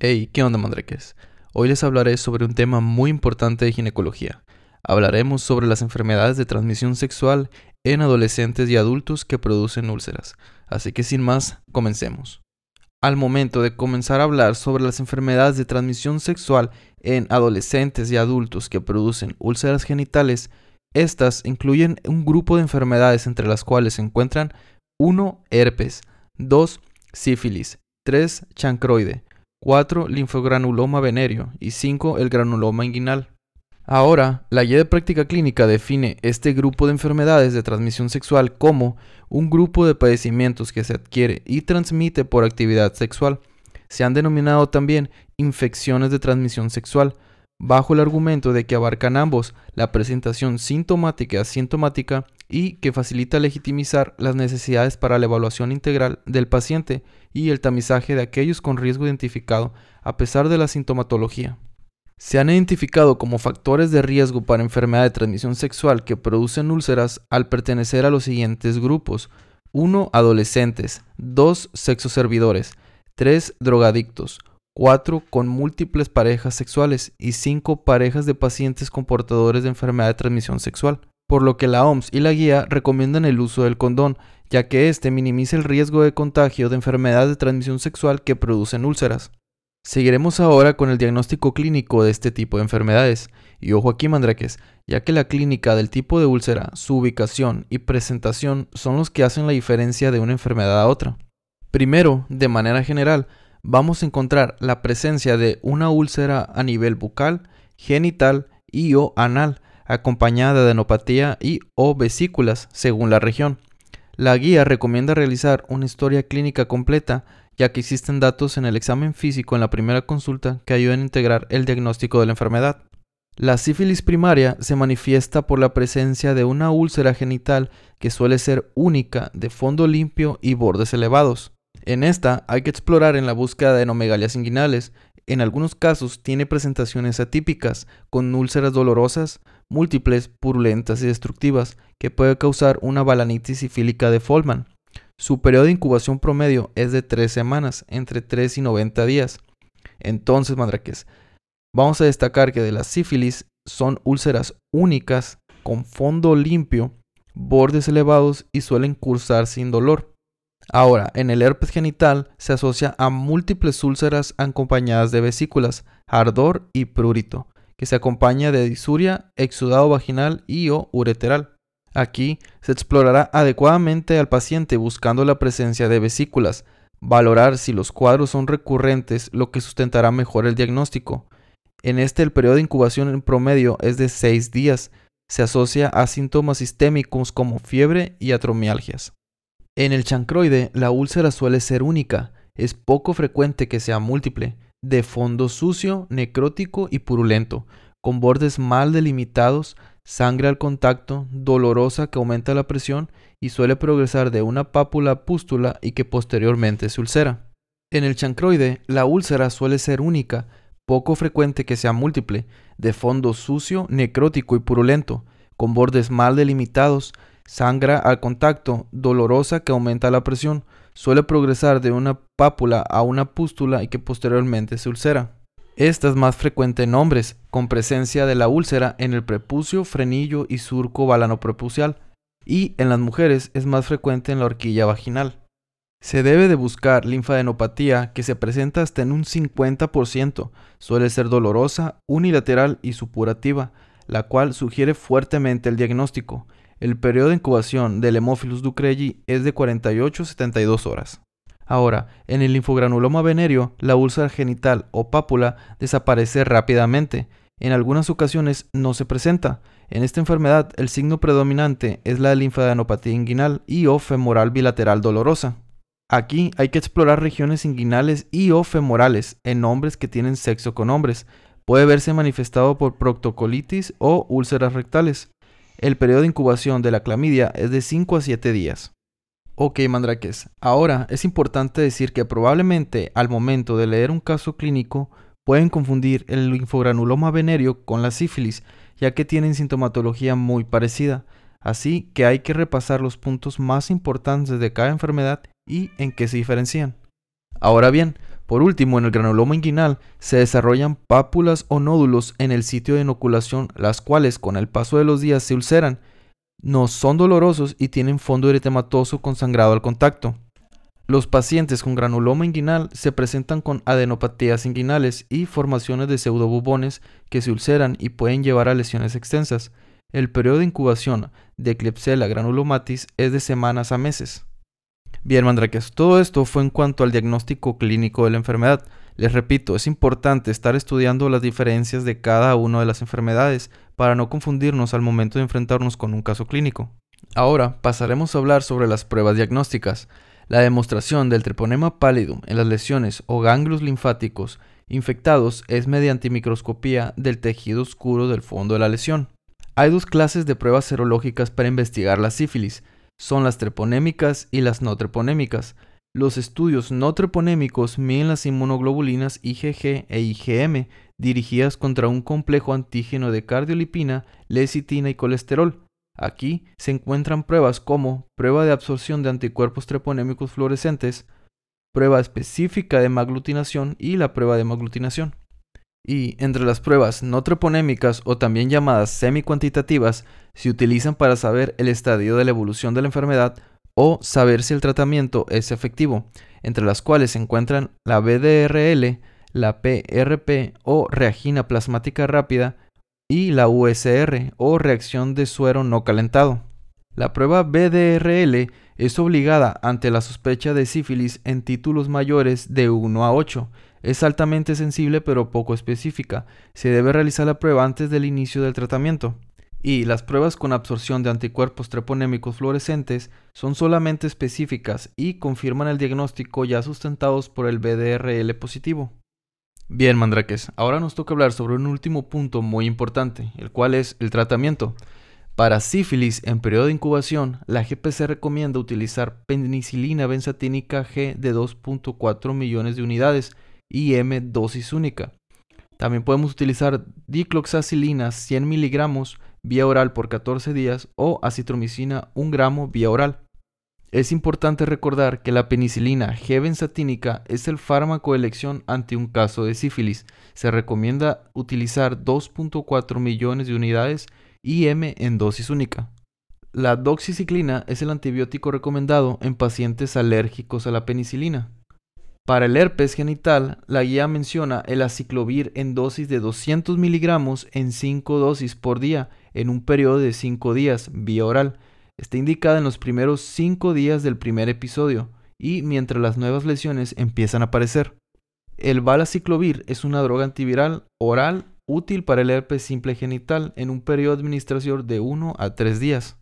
Hey, ¿qué onda, mandreques? Hoy les hablaré sobre un tema muy importante de ginecología. Hablaremos sobre las enfermedades de transmisión sexual en adolescentes y adultos que producen úlceras. Así que sin más, comencemos. Al momento de comenzar a hablar sobre las enfermedades de transmisión sexual en adolescentes y adultos que producen úlceras genitales, estas incluyen un grupo de enfermedades entre las cuales se encuentran 1. herpes, 2. sífilis, 3. chancroide, 4. linfogranuloma venéreo y 5. el granuloma inguinal. Ahora, la guía de práctica clínica define este grupo de enfermedades de transmisión sexual como un grupo de padecimientos que se adquiere y transmite por actividad sexual. Se han denominado también infecciones de transmisión sexual, bajo el argumento de que abarcan ambos la presentación sintomática y asintomática y que facilita legitimizar las necesidades para la evaluación integral del paciente y el tamizaje de aquellos con riesgo identificado a pesar de la sintomatología. Se han identificado como factores de riesgo para enfermedad de transmisión sexual que producen úlceras al pertenecer a los siguientes grupos. 1. Adolescentes. 2. Sexoservidores. 3. Drogadictos. 4 con múltiples parejas sexuales y 5 parejas de pacientes con portadores de enfermedad de transmisión sexual, por lo que la OMS y la guía recomiendan el uso del condón, ya que éste minimiza el riesgo de contagio de enfermedades de transmisión sexual que producen úlceras. Seguiremos ahora con el diagnóstico clínico de este tipo de enfermedades. Y ojo aquí, mandraques, ya que la clínica del tipo de úlcera, su ubicación y presentación son los que hacen la diferencia de una enfermedad a otra. Primero, de manera general, vamos a encontrar la presencia de una úlcera a nivel bucal, genital y o anal, acompañada de adenopatía y o vesículas, según la región. La guía recomienda realizar una historia clínica completa, ya que existen datos en el examen físico en la primera consulta que ayudan a integrar el diagnóstico de la enfermedad. La sífilis primaria se manifiesta por la presencia de una úlcera genital que suele ser única, de fondo limpio y bordes elevados. En esta hay que explorar en la búsqueda de anomegalias inguinales. En algunos casos tiene presentaciones atípicas, con úlceras dolorosas, múltiples, purulentas y destructivas, que puede causar una balanitis sifílica de Folman. Su periodo de incubación promedio es de 3 semanas, entre 3 y 90 días. Entonces, mandraques, vamos a destacar que de la sífilis son úlceras únicas, con fondo limpio, bordes elevados y suelen cursar sin dolor. Ahora, en el herpes genital se asocia a múltiples úlceras acompañadas de vesículas, ardor y prurito, que se acompaña de disuria, exudado vaginal y o ureteral. Aquí se explorará adecuadamente al paciente buscando la presencia de vesículas, valorar si los cuadros son recurrentes, lo que sustentará mejor el diagnóstico. En este el periodo de incubación en promedio es de 6 días. Se asocia a síntomas sistémicos como fiebre y atromialgias. En el chancroide, la úlcera suele ser única, es poco frecuente que sea múltiple, de fondo sucio, necrótico y purulento, con bordes mal delimitados, sangre al contacto, dolorosa que aumenta la presión y suele progresar de una pápula pústula y que posteriormente se ulcera. En el chancroide, la úlcera suele ser única, poco frecuente que sea múltiple, de fondo sucio, necrótico y purulento, con bordes mal delimitados, Sangra al contacto, dolorosa que aumenta la presión, suele progresar de una pápula a una pústula y que posteriormente se ulcera. Esta es más frecuente en hombres, con presencia de la úlcera en el prepucio, frenillo y surco balanoprepucial, y en las mujeres es más frecuente en la horquilla vaginal. Se debe de buscar linfadenopatía que se presenta hasta en un 50%, suele ser dolorosa, unilateral y supurativa, la cual sugiere fuertemente el diagnóstico, el periodo de incubación del Hemophilus ducreyi es de 48 a 72 horas. Ahora, en el linfogranuloma venéreo, la úlcera genital o pápula desaparece rápidamente. En algunas ocasiones no se presenta. En esta enfermedad, el signo predominante es la linfadenopatía inguinal y o femoral bilateral dolorosa. Aquí hay que explorar regiones inguinales y o femorales en hombres que tienen sexo con hombres. Puede verse manifestado por proctocolitis o úlceras rectales. El periodo de incubación de la clamidia es de 5 a 7 días. Ok, mandraques. Ahora es importante decir que probablemente al momento de leer un caso clínico pueden confundir el linfogranuloma venéreo con la sífilis, ya que tienen sintomatología muy parecida. Así que hay que repasar los puntos más importantes de cada enfermedad y en qué se diferencian. Ahora bien, Por último, en el granuloma inguinal se desarrollan pápulas o nódulos en el sitio de inoculación, las cuales con el paso de los días se ulceran, no son dolorosos y tienen fondo eritematoso con sangrado al contacto. Los pacientes con granuloma inguinal se presentan con adenopatías inguinales y formaciones de pseudobubones que se ulceran y pueden llevar a lesiones extensas. El periodo de incubación de Klebsiella granulomatis es de semanas a meses. Bien, Mandraques, todo esto fue en cuanto al diagnóstico clínico de la enfermedad. Les repito, es importante estar estudiando las diferencias de cada una de las enfermedades para no confundirnos al momento de enfrentarnos con un caso clínico. Ahora pasaremos a hablar sobre las pruebas diagnósticas. La demostración del treponema pallidum en las lesiones o ganglios linfáticos infectados es mediante microscopía del tejido oscuro del fondo de la lesión. Hay dos clases de pruebas serológicas para investigar la sífilis, son las treponémicas y las no treponémicas. Los estudios no treponémicos miden las inmunoglobulinas IgG e IgM dirigidas contra un complejo antígeno de cardiolipina, lecitina y colesterol. Aquí se encuentran pruebas como prueba de absorción de anticuerpos treponémicos fluorescentes, prueba específica de maglutinación y la prueba de maglutinación. Y entre las pruebas no treponémicas o también llamadas semi-cuantitativas se utilizan para saber el estadio de la evolución de la enfermedad o saber si el tratamiento es efectivo, entre las cuales se encuentran la BDRL, la PRP o reagina plasmática rápida y la USR o reacción de suero no calentado. La prueba BDRL es obligada ante la sospecha de sífilis en títulos mayores de 1 a 8 es altamente sensible pero poco específica. Se debe realizar la prueba antes del inicio del tratamiento. Y las pruebas con absorción de anticuerpos treponémicos fluorescentes son solamente específicas y confirman el diagnóstico ya sustentados por el BDRL positivo. Bien, Mandraques, ahora nos toca hablar sobre un último punto muy importante, el cual es el tratamiento. Para sífilis en periodo de incubación, la GPC recomienda utilizar penicilina benzatínica G de 2.4 millones de unidades IM dosis única. También podemos utilizar dicloxacilina 100 miligramos vía oral por 14 días o acitromicina 1 gramo vía oral. Es importante recordar que la penicilina G-benzatínica es el fármaco de elección ante un caso de sífilis. Se recomienda utilizar 2.4 millones de unidades IM en dosis única. La doxiciclina es el antibiótico recomendado en pacientes alérgicos a la penicilina. Para el herpes genital, la guía menciona el aciclovir en dosis de 200 miligramos en 5 dosis por día en un periodo de 5 días vía oral. Está indicada en los primeros 5 días del primer episodio y mientras las nuevas lesiones empiezan a aparecer. El valaciclovir es una droga antiviral oral útil para el herpes simple genital en un periodo de administración de 1 a 3 días.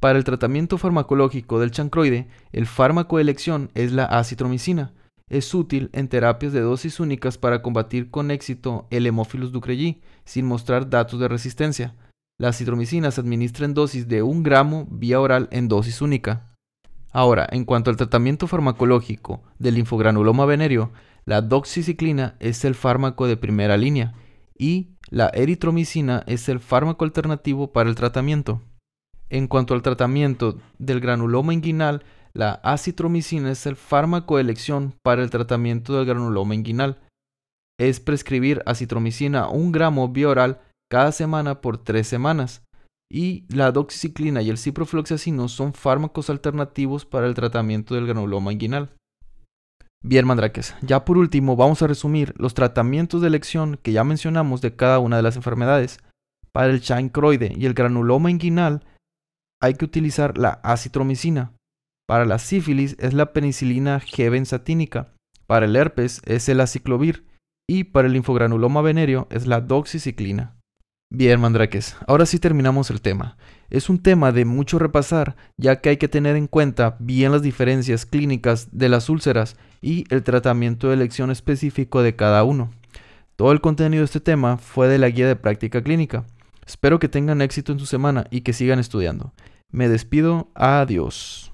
Para el tratamiento farmacológico del chancroide, el fármaco de elección es la acitromicina es útil en terapias de dosis únicas para combatir con éxito el Hemophilus ducreyi sin mostrar datos de resistencia. La citromicina se administra dosis de 1 gramo vía oral en dosis única. Ahora, en cuanto al tratamiento farmacológico del linfogranuloma venéreo, la doxiciclina es el fármaco de primera línea y la eritromicina es el fármaco alternativo para el tratamiento. En cuanto al tratamiento del granuloma inguinal, la acitromicina es el fármaco de elección para el tratamiento del granuloma inguinal. Es prescribir acitromicina un gramo bioral cada semana por tres semanas. Y la doxiciclina y el ciprofloxacino son fármacos alternativos para el tratamiento del granuloma inguinal. Bien, mandrakes, ya por último vamos a resumir los tratamientos de elección que ya mencionamos de cada una de las enfermedades. Para el chancroide y el granuloma inguinal hay que utilizar la acitromicina. Para la sífilis es la penicilina G-benzatínica. Para el herpes es el aciclovir. Y para el linfogranuloma venéreo es la doxiciclina. Bien, mandraques, ahora sí terminamos el tema. Es un tema de mucho repasar, ya que hay que tener en cuenta bien las diferencias clínicas de las úlceras y el tratamiento de elección específico de cada uno. Todo el contenido de este tema fue de la guía de práctica clínica. Espero que tengan éxito en su semana y que sigan estudiando. Me despido, adiós.